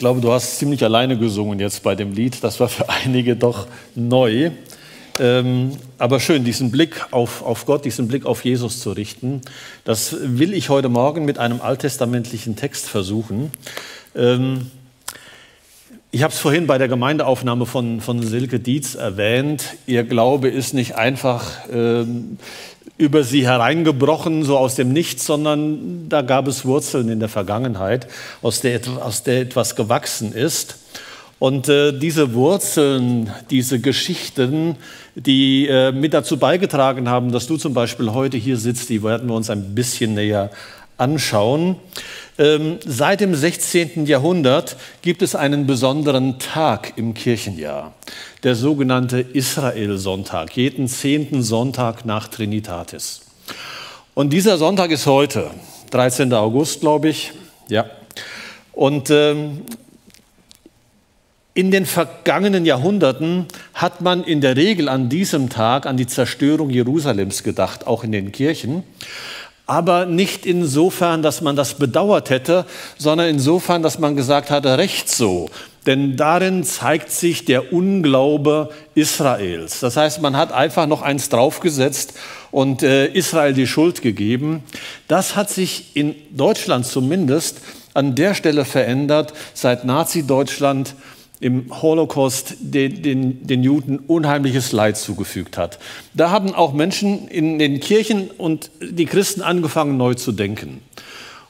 glaube, du hast ziemlich alleine gesungen jetzt bei dem Lied. Das war für einige doch neu. Ähm, aber schön, diesen Blick auf, auf Gott, diesen Blick auf Jesus zu richten, das will ich heute Morgen mit einem alttestamentlichen Text versuchen. Ähm, ich habe es vorhin bei der Gemeindeaufnahme von, von Silke Dietz erwähnt. Ihr Glaube ist nicht einfach ähm, über sie hereingebrochen, so aus dem Nichts, sondern da gab es Wurzeln in der Vergangenheit, aus der, aus der etwas gewachsen ist. Und äh, diese Wurzeln, diese Geschichten, die äh, mit dazu beigetragen haben, dass du zum Beispiel heute hier sitzt, die werden wir uns ein bisschen näher anschauen. Ähm, seit dem 16. Jahrhundert gibt es einen besonderen Tag im Kirchenjahr, der sogenannte Israel-Sonntag, jeden zehnten Sonntag nach Trinitatis. Und dieser Sonntag ist heute, 13. August, glaube ich. Ja. Und ähm, in den vergangenen Jahrhunderten hat man in der Regel an diesem Tag an die Zerstörung Jerusalems gedacht, auch in den Kirchen aber nicht insofern, dass man das bedauert hätte, sondern insofern, dass man gesagt hatte, recht so. Denn darin zeigt sich der Unglaube Israels. Das heißt, man hat einfach noch eins draufgesetzt und äh, Israel die Schuld gegeben. Das hat sich in Deutschland zumindest an der Stelle verändert, seit Nazi-Deutschland im Holocaust den, den, den Juden unheimliches Leid zugefügt hat. Da haben auch Menschen in den Kirchen und die Christen angefangen, neu zu denken.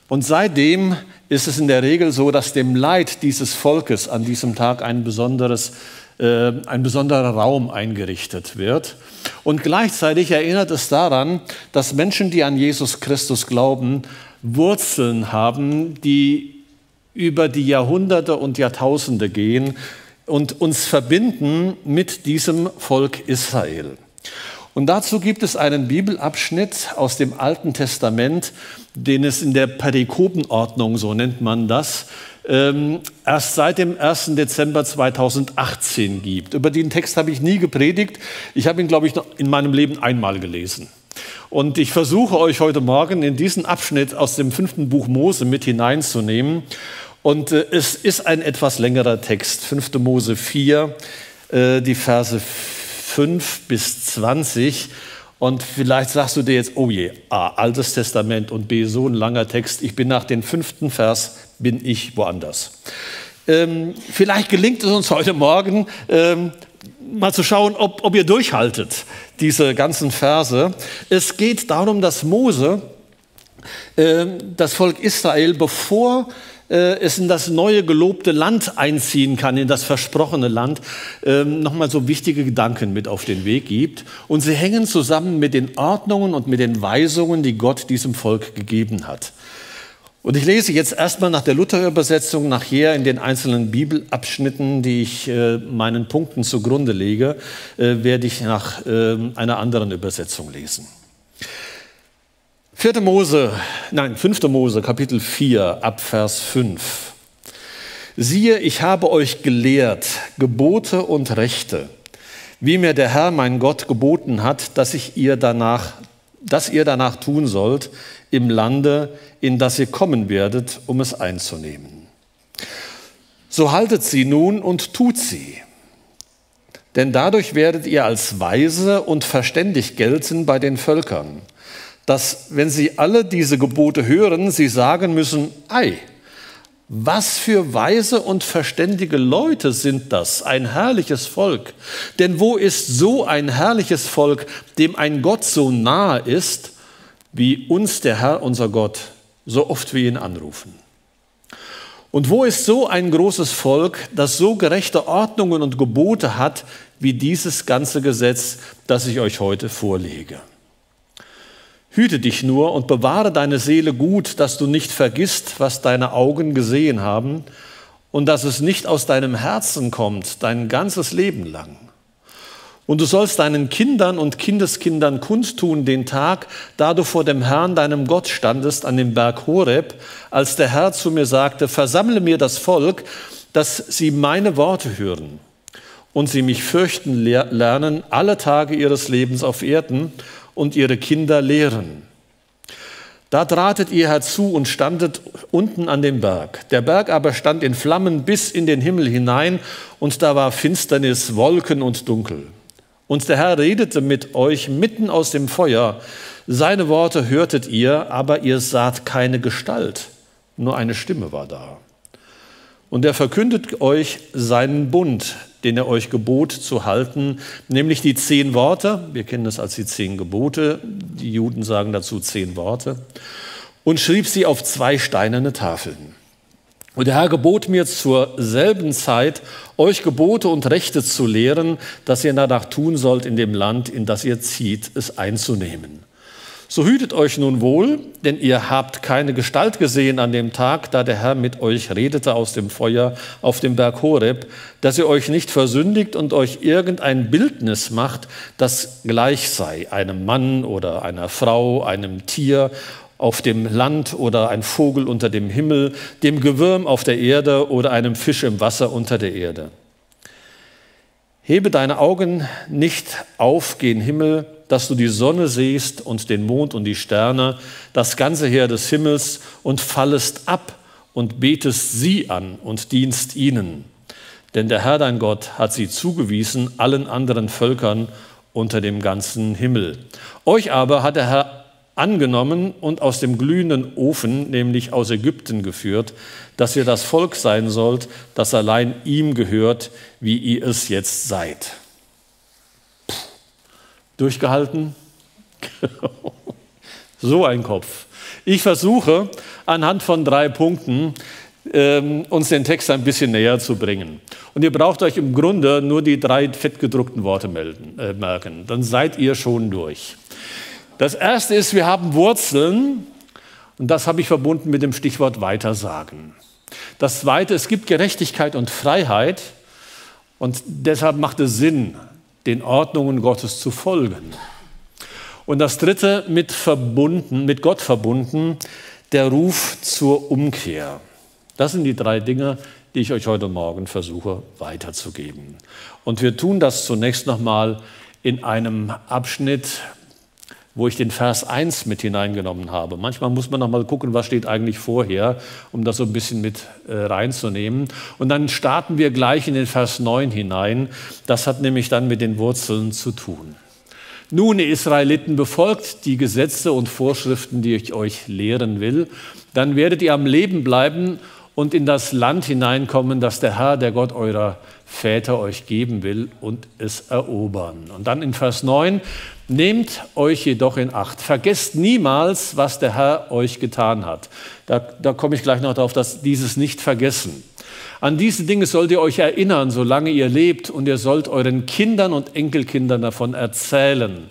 Und seitdem ist es in der Regel so, dass dem Leid dieses Volkes an diesem Tag ein, besonderes, äh, ein besonderer Raum eingerichtet wird. Und gleichzeitig erinnert es daran, dass Menschen, die an Jesus Christus glauben, Wurzeln haben, die über die Jahrhunderte und Jahrtausende gehen und uns verbinden mit diesem Volk Israel. Und dazu gibt es einen Bibelabschnitt aus dem Alten Testament, den es in der Perikopenordnung, so nennt man das, ähm, erst seit dem 1. Dezember 2018 gibt. Über den Text habe ich nie gepredigt. Ich habe ihn, glaube ich, in meinem Leben einmal gelesen. Und ich versuche euch heute Morgen in diesen Abschnitt aus dem fünften Buch Mose mit hineinzunehmen. Und äh, es ist ein etwas längerer Text, 5. Mose 4, äh, die Verse 5 bis 20. Und vielleicht sagst du dir jetzt, oh je, A, Altes Testament und B, so ein langer Text. Ich bin nach dem fünften Vers, bin ich woanders. Ähm, vielleicht gelingt es uns heute Morgen, ähm, mal zu schauen, ob, ob ihr durchhaltet, diese ganzen Verse. Es geht darum, dass Mose äh, das Volk Israel, bevor äh, es in das neue gelobte Land einziehen kann, in das versprochene Land, äh, nochmal so wichtige Gedanken mit auf den Weg gibt. Und sie hängen zusammen mit den Ordnungen und mit den Weisungen, die Gott diesem Volk gegeben hat. Und ich lese jetzt erstmal nach der Luther-Übersetzung, nachher in den einzelnen Bibelabschnitten, die ich äh, meinen Punkten zugrunde lege, äh, werde ich nach äh, einer anderen Übersetzung lesen. 4. Mose, nein, 5. Mose, Kapitel 4, Abvers 5. Siehe, ich habe euch gelehrt Gebote und Rechte, wie mir der Herr, mein Gott, geboten hat, dass ich ihr danach, dass ihr danach tun sollt im Lande, in das ihr kommen werdet, um es einzunehmen. So haltet sie nun und tut sie. Denn dadurch werdet ihr als weise und verständig gelten bei den Völkern, dass, wenn sie alle diese Gebote hören, sie sagen müssen, ei, was für weise und verständige Leute sind das, ein herrliches Volk. Denn wo ist so ein herrliches Volk, dem ein Gott so nahe ist, wie uns der Herr, unser Gott, so oft wir ihn anrufen. Und wo ist so ein großes Volk, das so gerechte Ordnungen und Gebote hat, wie dieses ganze Gesetz, das ich euch heute vorlege? Hüte dich nur und bewahre deine Seele gut, dass du nicht vergisst, was deine Augen gesehen haben und dass es nicht aus deinem Herzen kommt, dein ganzes Leben lang. Und du sollst deinen Kindern und Kindeskindern kundtun den Tag, da du vor dem Herrn, deinem Gott, standest an dem Berg Horeb, als der Herr zu mir sagte, versammle mir das Volk, dass sie meine Worte hören und sie mich fürchten lernen alle Tage ihres Lebens auf Erden und ihre Kinder lehren. Da tratet ihr herzu und standet unten an dem Berg. Der Berg aber stand in Flammen bis in den Himmel hinein, und da war Finsternis, Wolken und Dunkel. Und der Herr redete mit euch mitten aus dem Feuer. Seine Worte hörtet ihr, aber ihr saht keine Gestalt, nur eine Stimme war da. Und er verkündet euch seinen Bund, den er euch gebot zu halten, nämlich die zehn Worte. Wir kennen das als die zehn Gebote. Die Juden sagen dazu zehn Worte. Und schrieb sie auf zwei steinerne Tafeln. Und der Herr gebot mir zur selben Zeit, euch Gebote und Rechte zu lehren, dass ihr danach tun sollt in dem Land, in das ihr zieht, es einzunehmen. So hütet euch nun wohl, denn ihr habt keine Gestalt gesehen an dem Tag, da der Herr mit euch redete aus dem Feuer auf dem Berg Horeb, dass ihr euch nicht versündigt und euch irgendein Bildnis macht, das gleich sei einem Mann oder einer Frau, einem Tier auf dem Land oder ein Vogel unter dem Himmel, dem Gewürm auf der Erde oder einem Fisch im Wasser unter der Erde. Hebe deine Augen nicht auf gen Himmel, dass du die Sonne siehst und den Mond und die Sterne, das ganze Heer des Himmels, und fallest ab und betest sie an und dienst ihnen. Denn der Herr dein Gott hat sie zugewiesen allen anderen Völkern unter dem ganzen Himmel. Euch aber hat der Herr angenommen und aus dem glühenden Ofen, nämlich aus Ägypten geführt, dass ihr das Volk sein sollt, das allein ihm gehört, wie ihr es jetzt seid. Durchgehalten? so ein Kopf. Ich versuche anhand von drei Punkten ähm, uns den Text ein bisschen näher zu bringen. Und ihr braucht euch im Grunde nur die drei fettgedruckten Worte melden, äh, merken. Dann seid ihr schon durch. Das erste ist, wir haben Wurzeln. Und das habe ich verbunden mit dem Stichwort Weitersagen. Das zweite, es gibt Gerechtigkeit und Freiheit. Und deshalb macht es Sinn, den Ordnungen Gottes zu folgen. Und das dritte, mit verbunden, mit Gott verbunden, der Ruf zur Umkehr. Das sind die drei Dinge, die ich euch heute Morgen versuche weiterzugeben. Und wir tun das zunächst nochmal in einem Abschnitt, wo ich den Vers 1 mit hineingenommen habe. Manchmal muss man noch mal gucken, was steht eigentlich vorher, um das so ein bisschen mit äh, reinzunehmen. Und dann starten wir gleich in den Vers 9 hinein. Das hat nämlich dann mit den Wurzeln zu tun. Nun, ihr Israeliten, befolgt die Gesetze und Vorschriften, die ich euch lehren will, dann werdet ihr am Leben bleiben und in das Land hineinkommen, das der Herr, der Gott eurer Väter euch geben will und es erobern. Und dann in Vers 9, nehmt euch jedoch in Acht. Vergesst niemals, was der Herr euch getan hat. Da, da komme ich gleich noch darauf, dass dieses nicht vergessen. An diese Dinge sollt ihr euch erinnern, solange ihr lebt, und ihr sollt euren Kindern und Enkelkindern davon erzählen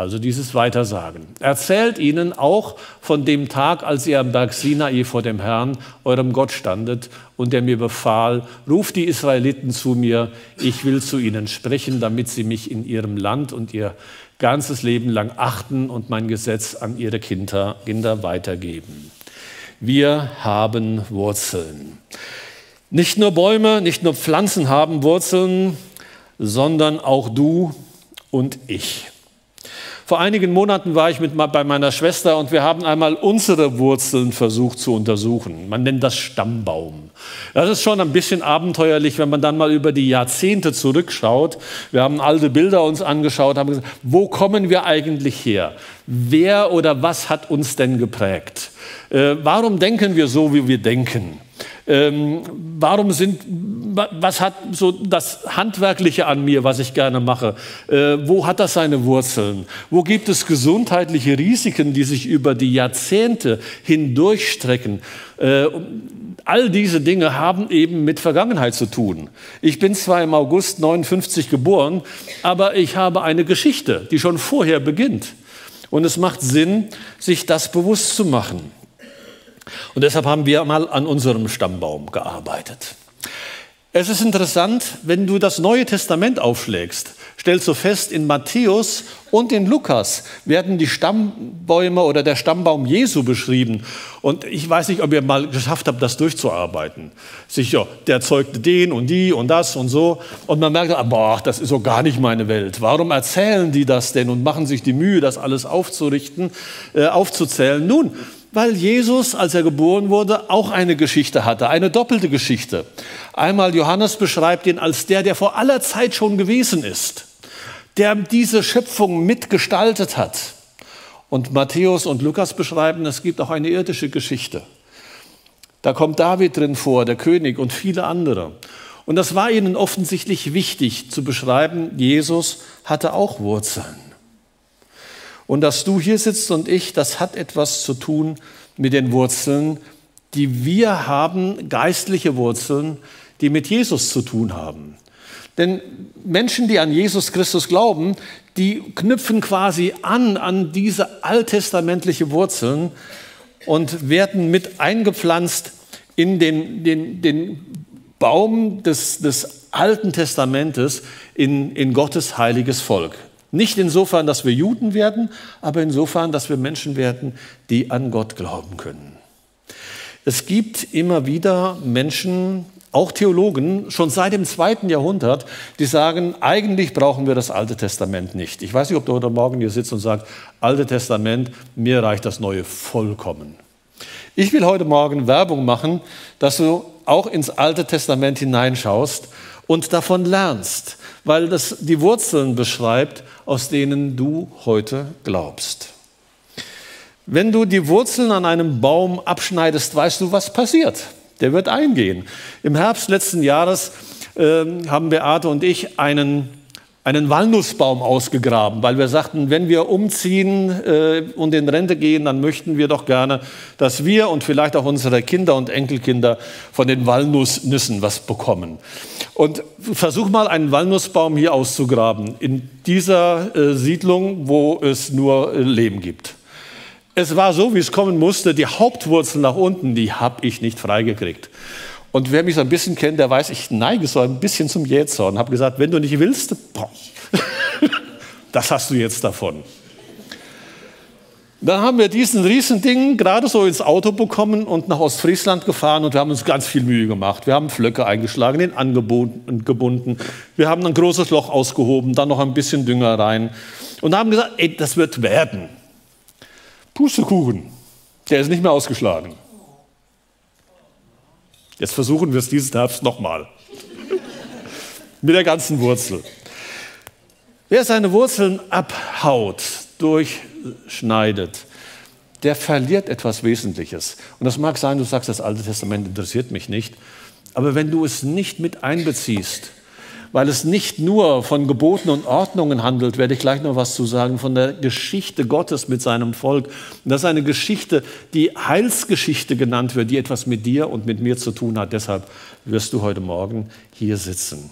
also dieses Weitersagen. Erzählt ihnen auch von dem Tag, als ihr am Berg Sinai vor dem Herrn, eurem Gott standet und er mir befahl, ruft die Israeliten zu mir, ich will zu ihnen sprechen, damit sie mich in ihrem Land und ihr ganzes Leben lang achten und mein Gesetz an ihre Kinder, Kinder weitergeben. Wir haben Wurzeln. Nicht nur Bäume, nicht nur Pflanzen haben Wurzeln, sondern auch du und ich. Vor einigen Monaten war ich mit, bei meiner Schwester und wir haben einmal unsere Wurzeln versucht zu untersuchen. Man nennt das Stammbaum. Das ist schon ein bisschen abenteuerlich, wenn man dann mal über die Jahrzehnte zurückschaut. Wir haben alte Bilder uns angeschaut, haben gesagt, wo kommen wir eigentlich her? Wer oder was hat uns denn geprägt? Äh, warum denken wir so, wie wir denken? Ähm, warum sind, was hat so das Handwerkliche an mir, was ich gerne mache? Äh, wo hat das seine Wurzeln? Wo gibt es gesundheitliche Risiken, die sich über die Jahrzehnte hindurchstrecken? Äh, all diese Dinge haben eben mit Vergangenheit zu tun. Ich bin zwar im August 59 geboren, aber ich habe eine Geschichte, die schon vorher beginnt. Und es macht Sinn, sich das bewusst zu machen. Und deshalb haben wir mal an unserem Stammbaum gearbeitet. Es ist interessant, wenn du das Neue Testament aufschlägst, stellst du fest, in Matthäus und in Lukas werden die Stammbäume oder der Stammbaum Jesu beschrieben. Und ich weiß nicht, ob ihr mal geschafft habt, das durchzuarbeiten. Sicher, der zeugte den und die und das und so. Und man merkt, ah, boah, das ist so gar nicht meine Welt. Warum erzählen die das denn und machen sich die Mühe, das alles aufzurichten, äh, aufzuzählen? Nun, weil Jesus, als er geboren wurde, auch eine Geschichte hatte, eine doppelte Geschichte. Einmal Johannes beschreibt ihn als der, der vor aller Zeit schon gewesen ist, der diese Schöpfung mitgestaltet hat. Und Matthäus und Lukas beschreiben, es gibt auch eine irdische Geschichte. Da kommt David drin vor, der König und viele andere. Und das war ihnen offensichtlich wichtig zu beschreiben, Jesus hatte auch Wurzeln. Und dass du hier sitzt und ich, das hat etwas zu tun mit den Wurzeln, die wir haben, geistliche Wurzeln, die mit Jesus zu tun haben. Denn Menschen, die an Jesus Christus glauben, die knüpfen quasi an an diese alttestamentliche Wurzeln und werden mit eingepflanzt in den, den, den Baum des, des Alten Testamentes in, in Gottes heiliges Volk. Nicht insofern, dass wir Juden werden, aber insofern, dass wir Menschen werden, die an Gott glauben können. Es gibt immer wieder Menschen, auch Theologen, schon seit dem zweiten Jahrhundert, die sagen, eigentlich brauchen wir das Alte Testament nicht. Ich weiß nicht, ob du heute Morgen hier sitzt und sagst, Alte Testament, mir reicht das Neue vollkommen. Ich will heute Morgen Werbung machen, dass du auch ins Alte Testament hineinschaust und davon lernst, weil das die Wurzeln beschreibt, aus denen du heute glaubst. Wenn du die Wurzeln an einem Baum abschneidest, weißt du, was passiert. Der wird eingehen. Im Herbst letzten Jahres äh, haben Beate und ich einen einen Walnussbaum ausgegraben, weil wir sagten, wenn wir umziehen äh, und in Rente gehen, dann möchten wir doch gerne, dass wir und vielleicht auch unsere Kinder und Enkelkinder von den Walnussnüssen was bekommen. Und versuch mal einen Walnussbaum hier auszugraben, in dieser äh, Siedlung, wo es nur äh, Leben gibt. Es war so, wie es kommen musste, die Hauptwurzel nach unten, die habe ich nicht freigekriegt. Und wer mich so ein bisschen kennt, der weiß, ich neige so ein bisschen zum Jähzorn. Habe gesagt, wenn du nicht willst, das hast du jetzt davon. Dann haben wir diesen Riesending gerade so ins Auto bekommen und nach Ostfriesland gefahren und wir haben uns ganz viel Mühe gemacht. Wir haben Flöcke eingeschlagen, den angebunden. Wir haben ein großes Loch ausgehoben, dann noch ein bisschen Dünger rein und haben gesagt, ey, das wird werden. Pustekuchen, der ist nicht mehr ausgeschlagen. Jetzt versuchen wir es diesen Herbst nochmal. Mit der ganzen Wurzel. Wer seine Wurzeln abhaut, durchschneidet, der verliert etwas Wesentliches. Und das mag sein, du sagst, das Alte Testament interessiert mich nicht. Aber wenn du es nicht mit einbeziehst, weil es nicht nur von Geboten und Ordnungen handelt, werde ich gleich noch was zu sagen, von der Geschichte Gottes mit seinem Volk. Und das ist eine Geschichte, die Heilsgeschichte genannt wird, die etwas mit dir und mit mir zu tun hat. Deshalb wirst du heute Morgen hier sitzen.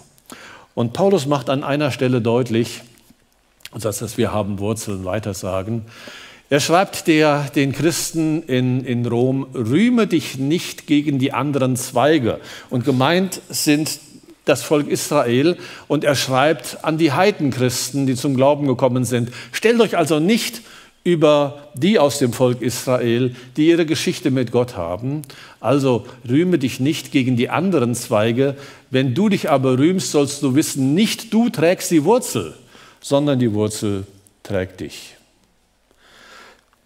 Und Paulus macht an einer Stelle deutlich, dass wir haben Wurzeln weitersagen. Er schreibt der, den Christen in, in Rom, rühme dich nicht gegen die anderen Zweige. Und gemeint sind das Volk Israel und er schreibt an die Heidenchristen, die zum Glauben gekommen sind, stellt euch also nicht über die aus dem Volk Israel, die ihre Geschichte mit Gott haben. Also rühme dich nicht gegen die anderen Zweige. Wenn du dich aber rühmst, sollst du wissen, nicht du trägst die Wurzel, sondern die Wurzel trägt dich.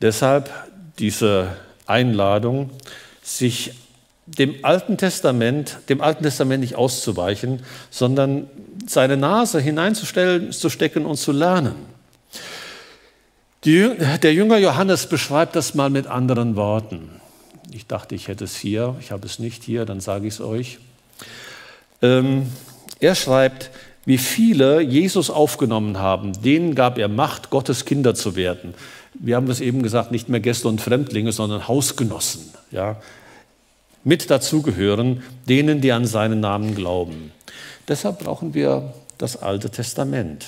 Deshalb diese Einladung, sich dem Alten Testament, dem Alten Testament nicht auszuweichen, sondern seine Nase hineinzustellen, zu stecken und zu lernen. Die, der Jünger Johannes beschreibt das mal mit anderen Worten. Ich dachte, ich hätte es hier, ich habe es nicht hier, dann sage ich es euch. Ähm, er schreibt, wie viele Jesus aufgenommen haben, denen gab er Macht, Gottes Kinder zu werden. Wir haben es eben gesagt, nicht mehr Gäste und Fremdlinge, sondern Hausgenossen. Ja, mit dazugehören, denen, die an seinen Namen glauben. Deshalb brauchen wir das Alte Testament.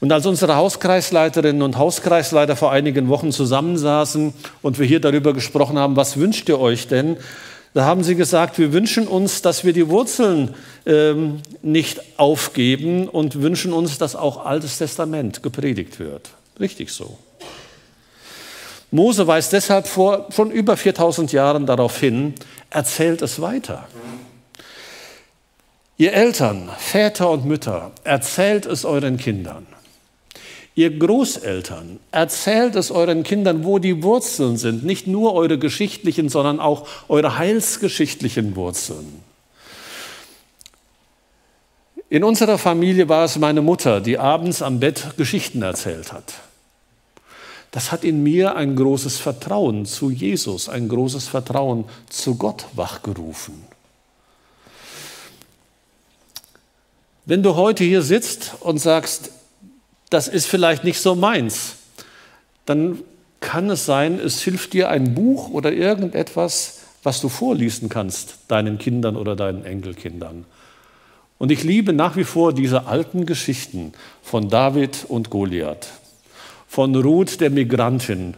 Und als unsere Hauskreisleiterinnen und Hauskreisleiter vor einigen Wochen zusammensaßen und wir hier darüber gesprochen haben, was wünscht ihr euch denn, Da haben sie gesagt, wir wünschen uns, dass wir die Wurzeln ähm, nicht aufgeben und wünschen uns, dass auch Altes Testament gepredigt wird. Richtig so. Mose weist deshalb vor schon über 4000 Jahren darauf hin, erzählt es weiter. Ihr Eltern, Väter und Mütter, erzählt es euren Kindern. Ihr Großeltern, erzählt es euren Kindern, wo die Wurzeln sind, nicht nur eure geschichtlichen, sondern auch eure heilsgeschichtlichen Wurzeln. In unserer Familie war es meine Mutter, die abends am Bett Geschichten erzählt hat. Das hat in mir ein großes Vertrauen zu Jesus, ein großes Vertrauen zu Gott wachgerufen. Wenn du heute hier sitzt und sagst, das ist vielleicht nicht so meins, dann kann es sein, es hilft dir ein Buch oder irgendetwas, was du vorlesen kannst, deinen Kindern oder deinen Enkelkindern. Und ich liebe nach wie vor diese alten Geschichten von David und Goliath, von Ruth der Migrantin,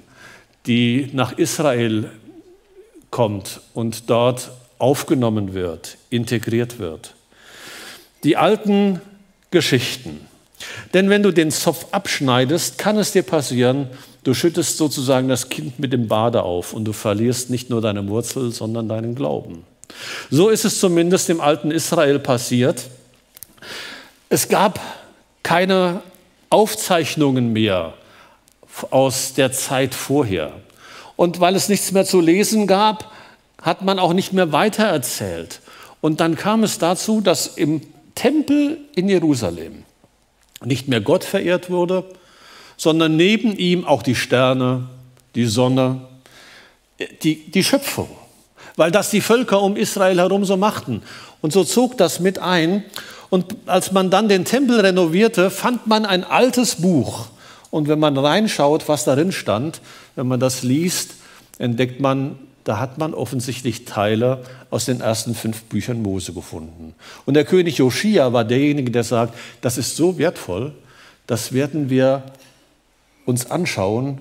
die nach Israel kommt und dort aufgenommen wird, integriert wird. Die alten Geschichten. Denn wenn du den Zopf abschneidest, kann es dir passieren, du schüttest sozusagen das Kind mit dem Bade auf und du verlierst nicht nur deine Wurzel, sondern deinen Glauben. So ist es zumindest im alten Israel passiert. Es gab keine Aufzeichnungen mehr aus der Zeit vorher. Und weil es nichts mehr zu lesen gab, hat man auch nicht mehr weitererzählt. Und dann kam es dazu, dass im Tempel in Jerusalem nicht mehr Gott verehrt wurde, sondern neben ihm auch die Sterne, die Sonne, die, die Schöpfung, weil das die Völker um Israel herum so machten. Und so zog das mit ein. Und als man dann den Tempel renovierte, fand man ein altes Buch. Und wenn man reinschaut, was darin stand, wenn man das liest, entdeckt man da hat man offensichtlich Teile aus den ersten fünf Büchern Mose gefunden. Und der König Joschia war derjenige, der sagt, das ist so wertvoll, das werden wir uns anschauen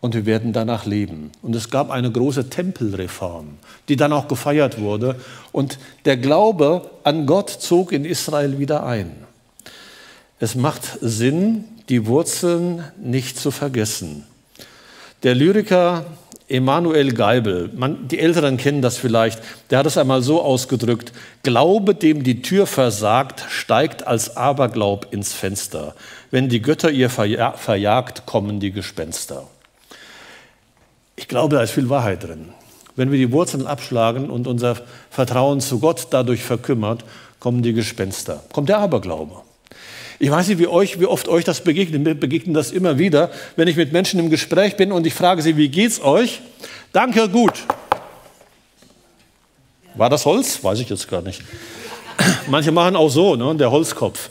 und wir werden danach leben. Und es gab eine große Tempelreform, die dann auch gefeiert wurde. Und der Glaube an Gott zog in Israel wieder ein. Es macht Sinn, die Wurzeln nicht zu vergessen. Der Lyriker Emanuel Geibel, man, die Älteren kennen das vielleicht, der hat es einmal so ausgedrückt, Glaube, dem die Tür versagt, steigt als Aberglaub ins Fenster. Wenn die Götter ihr verja verjagt, kommen die Gespenster. Ich glaube, da ist viel Wahrheit drin. Wenn wir die Wurzeln abschlagen und unser Vertrauen zu Gott dadurch verkümmert, kommen die Gespenster, kommt der Aberglaube. Ich weiß nicht, wie, euch, wie oft euch das begegnet. Mir begegnet das immer wieder, wenn ich mit Menschen im Gespräch bin und ich frage sie, wie geht's euch? Danke, gut. War das Holz? Weiß ich jetzt gar nicht. Manche machen auch so, ne, der Holzkopf.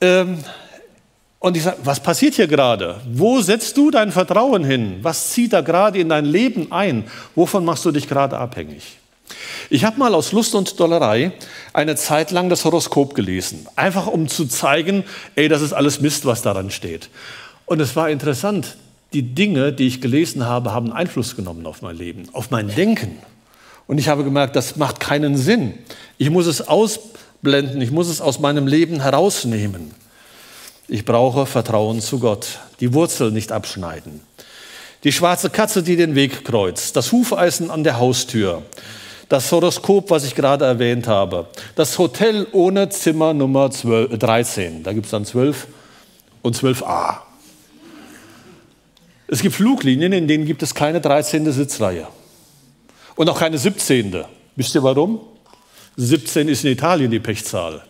Ähm, und ich sage, was passiert hier gerade? Wo setzt du dein Vertrauen hin? Was zieht da gerade in dein Leben ein? Wovon machst du dich gerade abhängig? Ich habe mal aus Lust und Dollerei eine Zeit lang das Horoskop gelesen, einfach um zu zeigen, ey, das ist alles Mist, was daran steht. Und es war interessant, die Dinge, die ich gelesen habe, haben Einfluss genommen auf mein Leben, auf mein Denken. Und ich habe gemerkt, das macht keinen Sinn. Ich muss es ausblenden, ich muss es aus meinem Leben herausnehmen. Ich brauche Vertrauen zu Gott, die Wurzel nicht abschneiden. Die schwarze Katze, die den Weg kreuzt, das Hufeisen an der Haustür, das Horoskop, was ich gerade erwähnt habe, das Hotel ohne Zimmer Nummer 12, 13, da gibt es dann 12 und 12a. Es gibt Fluglinien, in denen gibt es keine 13. Sitzreihe und auch keine 17. Wisst ihr warum? 17 ist in Italien die Pechzahl.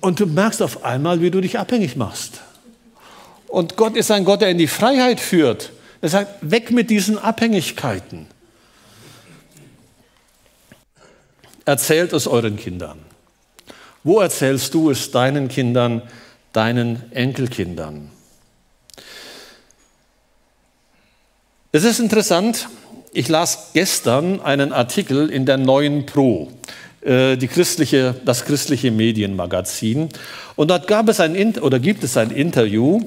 Und du merkst auf einmal, wie du dich abhängig machst. Und Gott ist ein Gott, der in die Freiheit führt. Er sagt, weg mit diesen Abhängigkeiten. Erzählt es euren Kindern. Wo erzählst du es deinen Kindern, deinen Enkelkindern? Es ist interessant, ich las gestern einen Artikel in der Neuen Pro, äh, christliche, das christliche Medienmagazin. Und dort gab es ein, oder gibt es ein Interview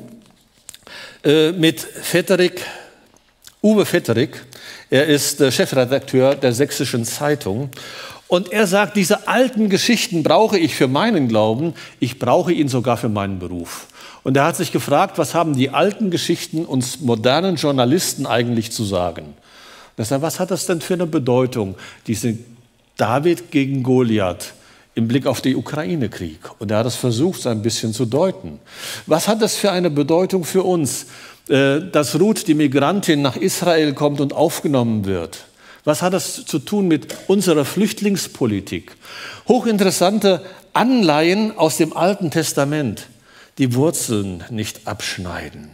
äh, mit Frederik Uwe Vetterik. Er ist äh, Chefredakteur der Sächsischen Zeitung. Und er sagt, diese alten Geschichten brauche ich für meinen Glauben, ich brauche ihn sogar für meinen Beruf. Und er hat sich gefragt, was haben die alten Geschichten uns modernen Journalisten eigentlich zu sagen? Das, was hat das denn für eine Bedeutung, diese David gegen Goliath im Blick auf den Ukraine-Krieg? Und er hat es versucht, so ein bisschen zu deuten. Was hat das für eine Bedeutung für uns, äh, dass Ruth, die Migrantin, nach Israel kommt und aufgenommen wird? Was hat das zu tun mit unserer Flüchtlingspolitik? Hochinteressante Anleihen aus dem Alten Testament die Wurzeln nicht abschneiden.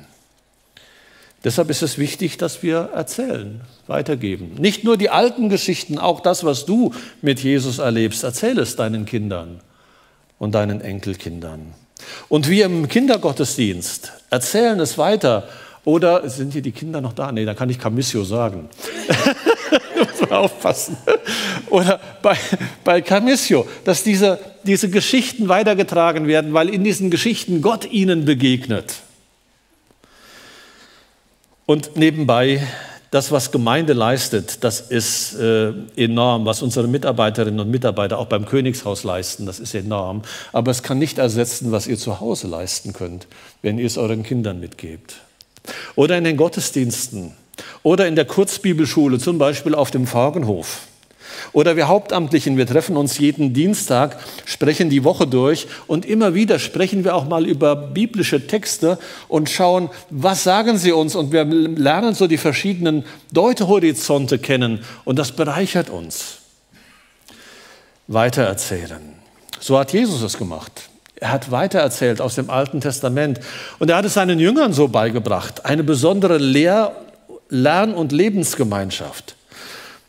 Deshalb ist es wichtig, dass wir erzählen, weitergeben. Nicht nur die alten Geschichten, auch das, was du mit Jesus erlebst, erzähl es deinen Kindern und deinen Enkelkindern. Und wir im Kindergottesdienst erzählen es weiter. Oder sind hier die Kinder noch da? Nee, da kann ich Camissio sagen. man aufpassen. Oder bei, bei Camissio, dass diese, diese Geschichten weitergetragen werden, weil in diesen Geschichten Gott ihnen begegnet. Und nebenbei, das, was Gemeinde leistet, das ist äh, enorm. Was unsere Mitarbeiterinnen und Mitarbeiter auch beim Königshaus leisten, das ist enorm. Aber es kann nicht ersetzen, was ihr zu Hause leisten könnt, wenn ihr es euren Kindern mitgebt. Oder in den Gottesdiensten oder in der Kurzbibelschule, zum Beispiel auf dem Fagenhof. Oder wir Hauptamtlichen, wir treffen uns jeden Dienstag, sprechen die Woche durch und immer wieder sprechen wir auch mal über biblische Texte und schauen, was sagen sie uns und wir lernen so die verschiedenen Deutehorizonte kennen und das bereichert uns. Weitererzählen. So hat Jesus es gemacht. Er hat weitererzählt aus dem Alten Testament und er hat es seinen Jüngern so beigebracht, eine besondere Lehr- Lern- und Lebensgemeinschaft.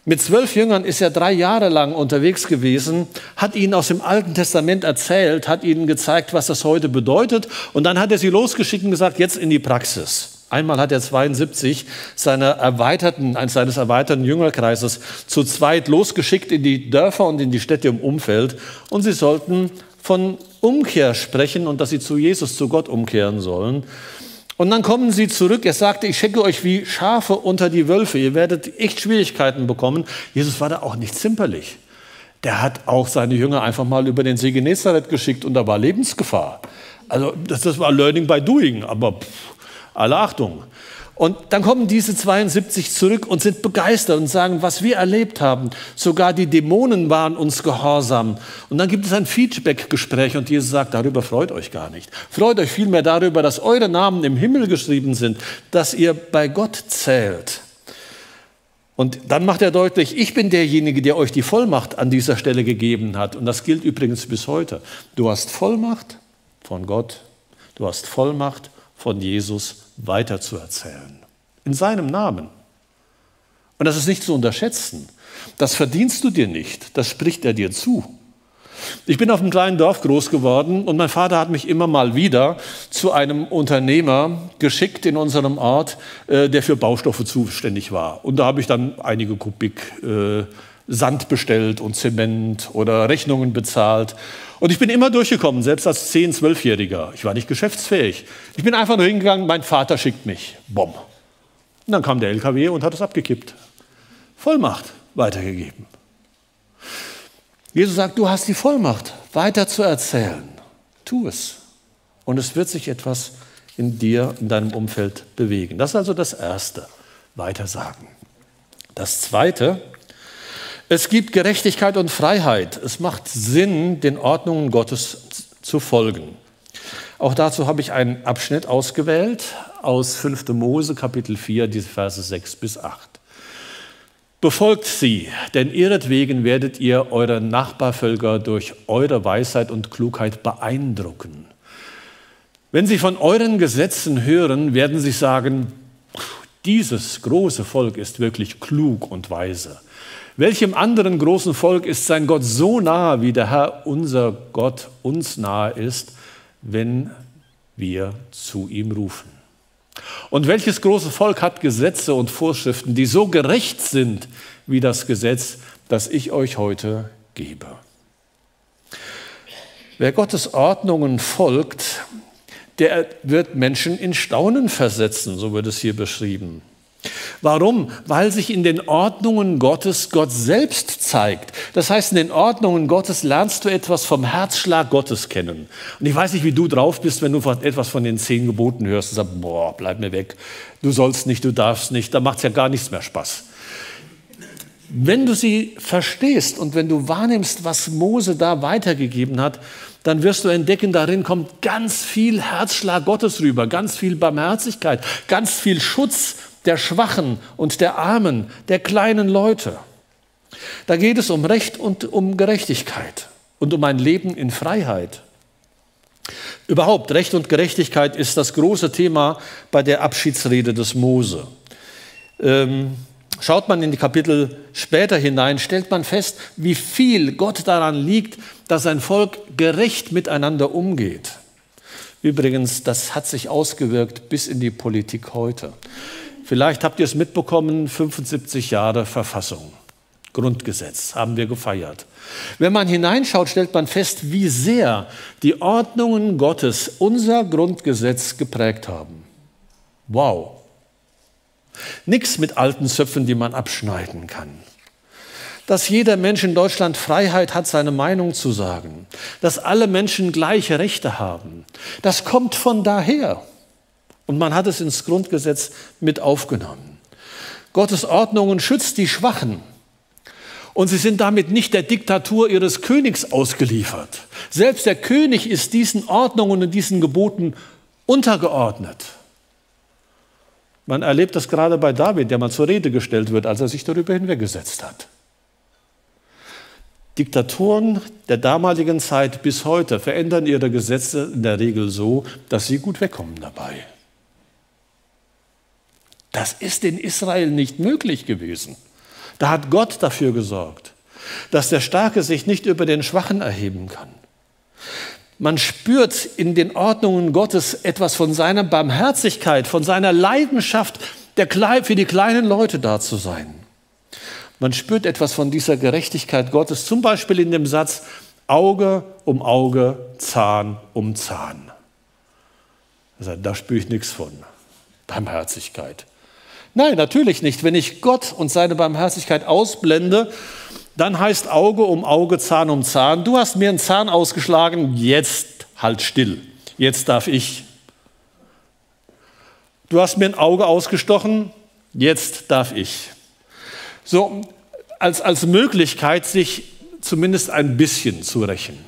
Mit zwölf Jüngern ist er drei Jahre lang unterwegs gewesen, hat ihnen aus dem Alten Testament erzählt, hat ihnen gezeigt, was das heute bedeutet. Und dann hat er sie losgeschickt und gesagt, jetzt in die Praxis. Einmal hat er 72 seiner erweiterten, seines erweiterten Jüngerkreises zu zweit losgeschickt in die Dörfer und in die Städte im Umfeld. Und sie sollten von Umkehr sprechen und dass sie zu Jesus, zu Gott umkehren sollen. Und dann kommen sie zurück. Er sagte, ich schicke euch wie Schafe unter die Wölfe. Ihr werdet echt Schwierigkeiten bekommen. Jesus war da auch nicht zimperlich. Der hat auch seine Jünger einfach mal über den See Genezareth geschickt und da war Lebensgefahr. Also das, das war Learning by Doing, aber pff, alle Achtung. Und dann kommen diese 72 zurück und sind begeistert und sagen, was wir erlebt haben. Sogar die Dämonen waren uns gehorsam. Und dann gibt es ein Feedback-Gespräch und Jesus sagt, darüber freut euch gar nicht. Freut euch vielmehr darüber, dass eure Namen im Himmel geschrieben sind, dass ihr bei Gott zählt. Und dann macht er deutlich, ich bin derjenige, der euch die Vollmacht an dieser Stelle gegeben hat. Und das gilt übrigens bis heute. Du hast Vollmacht von Gott, du hast Vollmacht von Jesus weiterzuerzählen. In seinem Namen. Und das ist nicht zu unterschätzen. Das verdienst du dir nicht, das spricht er dir zu. Ich bin auf einem kleinen Dorf groß geworden und mein Vater hat mich immer mal wieder zu einem Unternehmer geschickt in unserem Ort, äh, der für Baustoffe zuständig war. Und da habe ich dann einige Kubik äh, Sand bestellt und Zement oder Rechnungen bezahlt. Und ich bin immer durchgekommen, selbst als 10-, 12-Jähriger. Ich war nicht geschäftsfähig. Ich bin einfach nur hingegangen, mein Vater schickt mich. Bom. Und dann kam der LKW und hat es abgekippt. Vollmacht weitergegeben. Jesus sagt, du hast die Vollmacht, weiter zu erzählen. Tu es. Und es wird sich etwas in dir, in deinem Umfeld bewegen. Das ist also das Erste. Weitersagen. Das Zweite, es gibt Gerechtigkeit und Freiheit. Es macht Sinn, den Ordnungen Gottes zu folgen. Auch dazu habe ich einen Abschnitt ausgewählt aus 5. Mose Kapitel 4, diese Verse 6 bis 8. Befolgt sie, denn ihretwegen werdet ihr eure Nachbarvölker durch eure Weisheit und Klugheit beeindrucken. Wenn sie von euren Gesetzen hören, werden sie sagen, dieses große Volk ist wirklich klug und weise. Welchem anderen großen Volk ist sein Gott so nahe, wie der Herr unser Gott uns nahe ist, wenn wir zu ihm rufen? Und welches große Volk hat Gesetze und Vorschriften, die so gerecht sind wie das Gesetz, das ich euch heute gebe? Wer Gottes Ordnungen folgt, der wird Menschen in Staunen versetzen, so wird es hier beschrieben. Warum? Weil sich in den Ordnungen Gottes Gott selbst zeigt. Das heißt, in den Ordnungen Gottes lernst du etwas vom Herzschlag Gottes kennen. Und ich weiß nicht, wie du drauf bist, wenn du etwas von den zehn Geboten hörst und sagst, boah, bleib mir weg. Du sollst nicht, du darfst nicht. Da macht es ja gar nichts mehr Spaß. Wenn du sie verstehst und wenn du wahrnimmst, was Mose da weitergegeben hat, dann wirst du entdecken, darin kommt ganz viel Herzschlag Gottes rüber, ganz viel Barmherzigkeit, ganz viel Schutz der Schwachen und der Armen, der kleinen Leute. Da geht es um Recht und um Gerechtigkeit und um ein Leben in Freiheit. Überhaupt, Recht und Gerechtigkeit ist das große Thema bei der Abschiedsrede des Mose. Ähm, Schaut man in die Kapitel später hinein, stellt man fest, wie viel Gott daran liegt, dass sein Volk gerecht miteinander umgeht. Übrigens, das hat sich ausgewirkt bis in die Politik heute. Vielleicht habt ihr es mitbekommen, 75 Jahre Verfassung, Grundgesetz haben wir gefeiert. Wenn man hineinschaut, stellt man fest, wie sehr die Ordnungen Gottes unser Grundgesetz geprägt haben. Wow. Nichts mit alten Zöpfen, die man abschneiden kann. Dass jeder Mensch in Deutschland Freiheit hat, seine Meinung zu sagen. Dass alle Menschen gleiche Rechte haben. Das kommt von daher. Und man hat es ins Grundgesetz mit aufgenommen. Gottes Ordnungen schützt die Schwachen. Und sie sind damit nicht der Diktatur ihres Königs ausgeliefert. Selbst der König ist diesen Ordnungen und diesen Geboten untergeordnet. Man erlebt das gerade bei David, der mal zur Rede gestellt wird, als er sich darüber hinweggesetzt hat. Diktatoren der damaligen Zeit bis heute verändern ihre Gesetze in der Regel so, dass sie gut wegkommen dabei. Das ist in Israel nicht möglich gewesen. Da hat Gott dafür gesorgt, dass der Starke sich nicht über den Schwachen erheben kann. Man spürt in den Ordnungen Gottes etwas von seiner Barmherzigkeit, von seiner Leidenschaft, für die kleinen Leute da zu sein. Man spürt etwas von dieser Gerechtigkeit Gottes, zum Beispiel in dem Satz Auge um Auge, Zahn um Zahn. Da spüre ich nichts von. Barmherzigkeit. Nein, natürlich nicht. Wenn ich Gott und seine Barmherzigkeit ausblende, dann heißt Auge um Auge, Zahn um Zahn. Du hast mir einen Zahn ausgeschlagen, jetzt halt still. Jetzt darf ich. Du hast mir ein Auge ausgestochen, jetzt darf ich. So als, als Möglichkeit, sich zumindest ein bisschen zu rächen.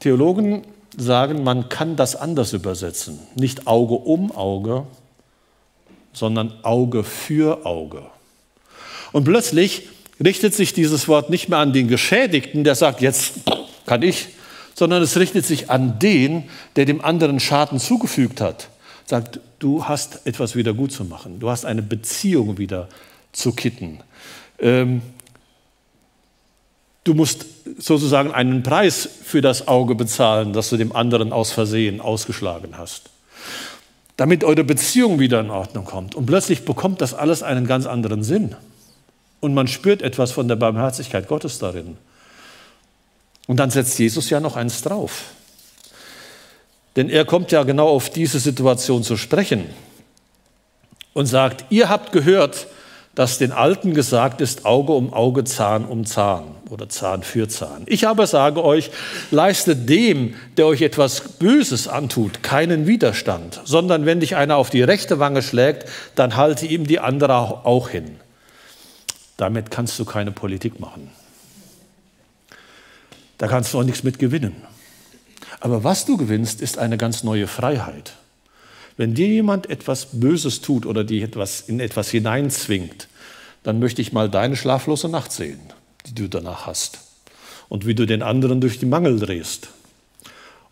Theologen sagen, man kann das anders übersetzen. Nicht Auge um Auge, sondern Auge für Auge. Und plötzlich richtet sich dieses Wort nicht mehr an den Geschädigten, der sagt, jetzt kann ich, sondern es richtet sich an den, der dem anderen Schaden zugefügt hat. Sagt, du hast etwas wieder gut zu machen, du hast eine Beziehung wieder zu kitten. Ähm, du musst sozusagen einen Preis für das Auge bezahlen, das du dem anderen aus Versehen ausgeschlagen hast. Damit eure Beziehung wieder in Ordnung kommt. Und plötzlich bekommt das alles einen ganz anderen Sinn. Und man spürt etwas von der Barmherzigkeit Gottes darin. Und dann setzt Jesus ja noch eins drauf. Denn er kommt ja genau auf diese Situation zu sprechen und sagt, ihr habt gehört, dass den Alten gesagt ist, Auge um Auge, Zahn um Zahn oder Zahn für Zahn. Ich aber sage euch, leistet dem, der euch etwas Böses antut, keinen Widerstand, sondern wenn dich einer auf die rechte Wange schlägt, dann halte ihm die andere auch hin. Damit kannst du keine Politik machen. Da kannst du auch nichts mit gewinnen. Aber was du gewinnst, ist eine ganz neue Freiheit. Wenn dir jemand etwas Böses tut oder dich etwas, in etwas hineinzwingt, dann möchte ich mal deine schlaflose Nacht sehen, die du danach hast. Und wie du den anderen durch die Mangel drehst.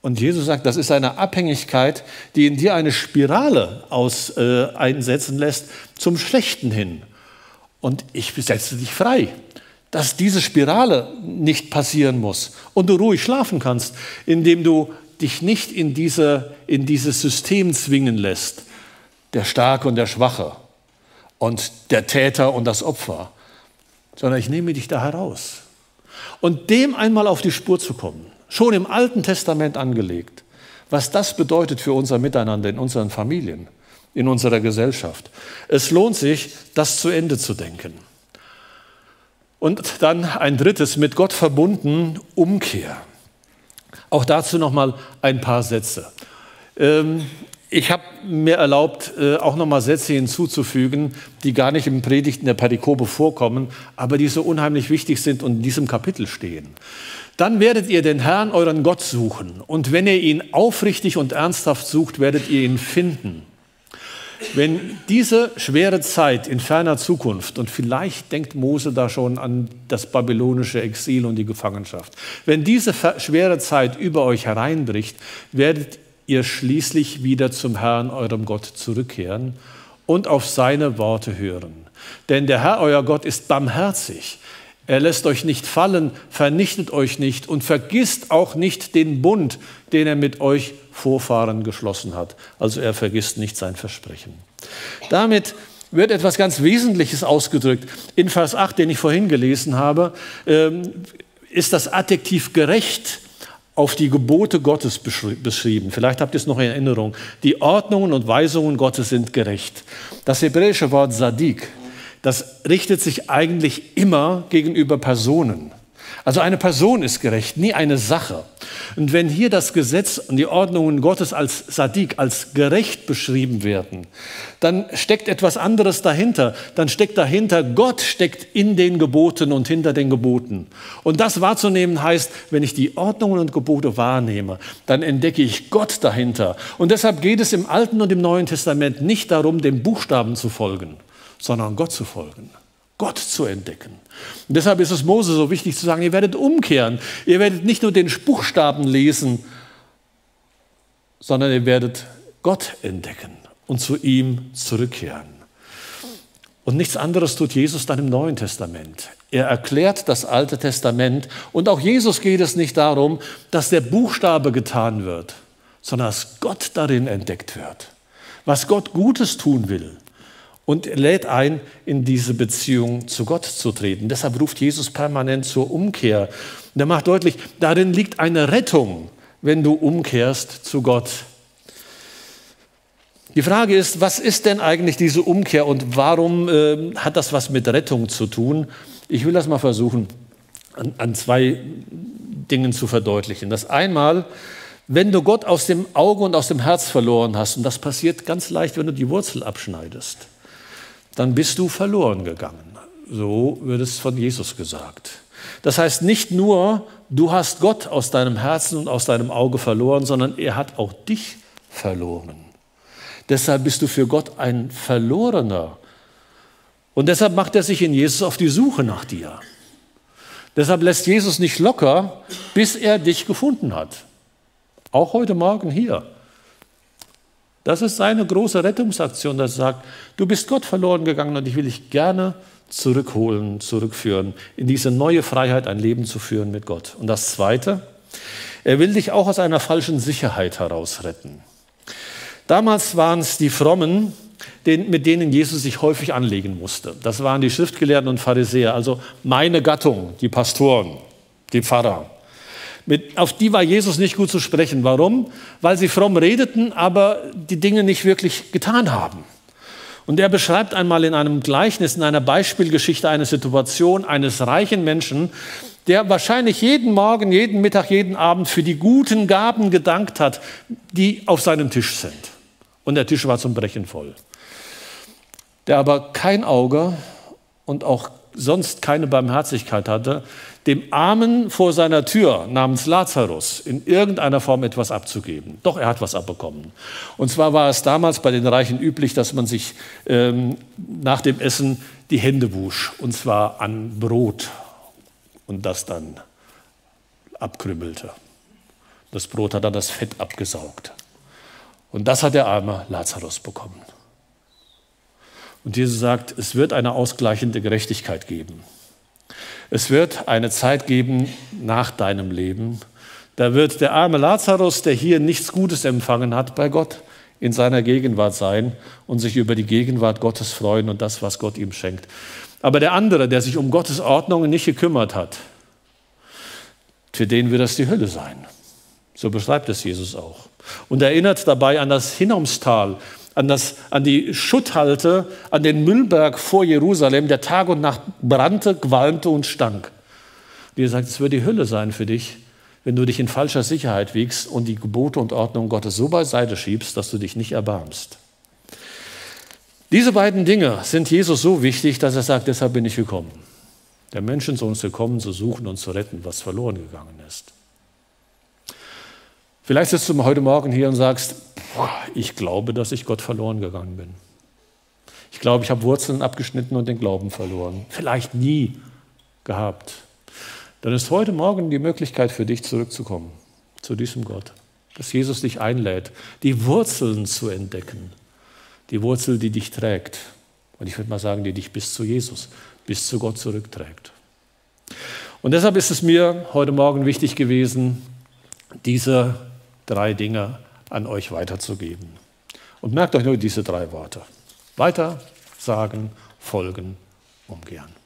Und Jesus sagt, das ist eine Abhängigkeit, die in dir eine Spirale aus, äh, einsetzen lässt zum Schlechten hin. Und ich setze dich frei, dass diese Spirale nicht passieren muss und du ruhig schlafen kannst, indem du dich nicht in, diese, in dieses System zwingen lässt, der Starke und der Schwache und der Täter und das Opfer, sondern ich nehme dich da heraus. Und dem einmal auf die Spur zu kommen, schon im Alten Testament angelegt, was das bedeutet für unser Miteinander in unseren Familien, in unserer Gesellschaft. Es lohnt sich, das zu Ende zu denken. Und dann ein drittes, mit Gott verbunden, Umkehr. Auch dazu noch mal ein paar Sätze. Ähm, ich habe mir erlaubt, äh, auch noch mal Sätze hinzuzufügen, die gar nicht im Predigten der Perikope vorkommen, aber die so unheimlich wichtig sind und in diesem Kapitel stehen. Dann werdet ihr den Herrn, euren Gott, suchen. Und wenn ihr ihn aufrichtig und ernsthaft sucht, werdet ihr ihn finden. Wenn diese schwere Zeit in ferner Zukunft, und vielleicht denkt Mose da schon an das babylonische Exil und die Gefangenschaft, wenn diese schwere Zeit über euch hereinbricht, werdet ihr schließlich wieder zum Herrn, eurem Gott, zurückkehren und auf seine Worte hören. Denn der Herr, euer Gott, ist barmherzig. Er lässt euch nicht fallen, vernichtet euch nicht und vergisst auch nicht den Bund, den er mit euch Vorfahren geschlossen hat. Also er vergisst nicht sein Versprechen. Damit wird etwas ganz Wesentliches ausgedrückt. In Vers 8, den ich vorhin gelesen habe, ähm, ist das Adjektiv gerecht auf die Gebote Gottes beschrieben. Vielleicht habt ihr es noch in Erinnerung. Die Ordnungen und Weisungen Gottes sind gerecht. Das hebräische Wort Sadik, das richtet sich eigentlich immer gegenüber Personen. Also eine Person ist gerecht, nie eine Sache. Und wenn hier das Gesetz und die Ordnungen Gottes als Sadik, als gerecht beschrieben werden, dann steckt etwas anderes dahinter. Dann steckt dahinter, Gott steckt in den Geboten und hinter den Geboten. Und das wahrzunehmen heißt, wenn ich die Ordnungen und Gebote wahrnehme, dann entdecke ich Gott dahinter. Und deshalb geht es im Alten und im Neuen Testament nicht darum, den Buchstaben zu folgen, sondern Gott zu folgen. Gott zu entdecken. Und deshalb ist es Mose so wichtig zu sagen, ihr werdet umkehren. Ihr werdet nicht nur den Buchstaben lesen, sondern ihr werdet Gott entdecken und zu ihm zurückkehren. Und nichts anderes tut Jesus dann im Neuen Testament. Er erklärt das Alte Testament und auch Jesus geht es nicht darum, dass der Buchstabe getan wird, sondern dass Gott darin entdeckt wird, was Gott Gutes tun will und lädt ein, in diese Beziehung zu Gott zu treten. Deshalb ruft Jesus permanent zur Umkehr. Und er macht deutlich, darin liegt eine Rettung, wenn du umkehrst zu Gott. Die Frage ist, was ist denn eigentlich diese Umkehr und warum äh, hat das was mit Rettung zu tun? Ich will das mal versuchen, an, an zwei Dingen zu verdeutlichen. Das einmal, wenn du Gott aus dem Auge und aus dem Herz verloren hast, und das passiert ganz leicht, wenn du die Wurzel abschneidest, dann bist du verloren gegangen. So wird es von Jesus gesagt. Das heißt nicht nur, du hast Gott aus deinem Herzen und aus deinem Auge verloren, sondern er hat auch dich verloren. Deshalb bist du für Gott ein Verlorener. Und deshalb macht er sich in Jesus auf die Suche nach dir. Deshalb lässt Jesus nicht locker, bis er dich gefunden hat. Auch heute Morgen hier. Das ist seine große Rettungsaktion, dass er sagt, du bist Gott verloren gegangen und ich will dich gerne zurückholen, zurückführen, in diese neue Freiheit ein Leben zu führen mit Gott. Und das Zweite, er will dich auch aus einer falschen Sicherheit heraus retten. Damals waren es die Frommen, mit denen Jesus sich häufig anlegen musste. Das waren die Schriftgelehrten und Pharisäer, also meine Gattung, die Pastoren, die Pfarrer. Mit, auf die war Jesus nicht gut zu sprechen. Warum? Weil sie fromm redeten, aber die Dinge nicht wirklich getan haben. Und er beschreibt einmal in einem Gleichnis, in einer Beispielgeschichte eine Situation eines reichen Menschen, der wahrscheinlich jeden Morgen, jeden Mittag, jeden Abend für die guten Gaben gedankt hat, die auf seinem Tisch sind. Und der Tisch war zum Brechen voll. Der aber kein Auge und auch sonst keine Barmherzigkeit hatte, dem Armen vor seiner Tür namens Lazarus in irgendeiner Form etwas abzugeben. Doch er hat was abbekommen. Und zwar war es damals bei den Reichen üblich, dass man sich ähm, nach dem Essen die Hände wusch, und zwar an Brot und das dann abkrümmelte. Das Brot hat dann das Fett abgesaugt. Und das hat der arme Lazarus bekommen. Und Jesus sagt, es wird eine ausgleichende Gerechtigkeit geben. Es wird eine Zeit geben nach deinem Leben. Da wird der arme Lazarus, der hier nichts Gutes empfangen hat, bei Gott in seiner Gegenwart sein und sich über die Gegenwart Gottes freuen und das, was Gott ihm schenkt. Aber der andere, der sich um Gottes Ordnungen nicht gekümmert hat, für den wird das die Hölle sein. So beschreibt es Jesus auch. Und erinnert dabei an das Hinnomstal, an, das, an die Schutthalte, an den Müllberg vor Jerusalem, der Tag und Nacht brannte, qualmte und stank. Wie er sagt, es wird die Hölle sein für dich, wenn du dich in falscher Sicherheit wiegst und die Gebote und Ordnung Gottes so beiseite schiebst, dass du dich nicht erbarmst. Diese beiden Dinge sind Jesus so wichtig, dass er sagt, deshalb bin ich gekommen. Der Menschensohn ist gekommen, zu suchen und zu retten, was verloren gegangen ist. Vielleicht sitzt du heute Morgen hier und sagst, ich glaube, dass ich Gott verloren gegangen bin. Ich glaube, ich habe Wurzeln abgeschnitten und den Glauben verloren. Vielleicht nie gehabt. Dann ist heute Morgen die Möglichkeit für dich zurückzukommen zu diesem Gott. Dass Jesus dich einlädt, die Wurzeln zu entdecken. Die Wurzel, die dich trägt. Und ich würde mal sagen, die dich bis zu Jesus, bis zu Gott zurückträgt. Und deshalb ist es mir heute Morgen wichtig gewesen, diese drei Dinge an euch weiterzugeben. Und merkt euch nur diese drei Worte. Weiter, sagen, folgen, umkehren.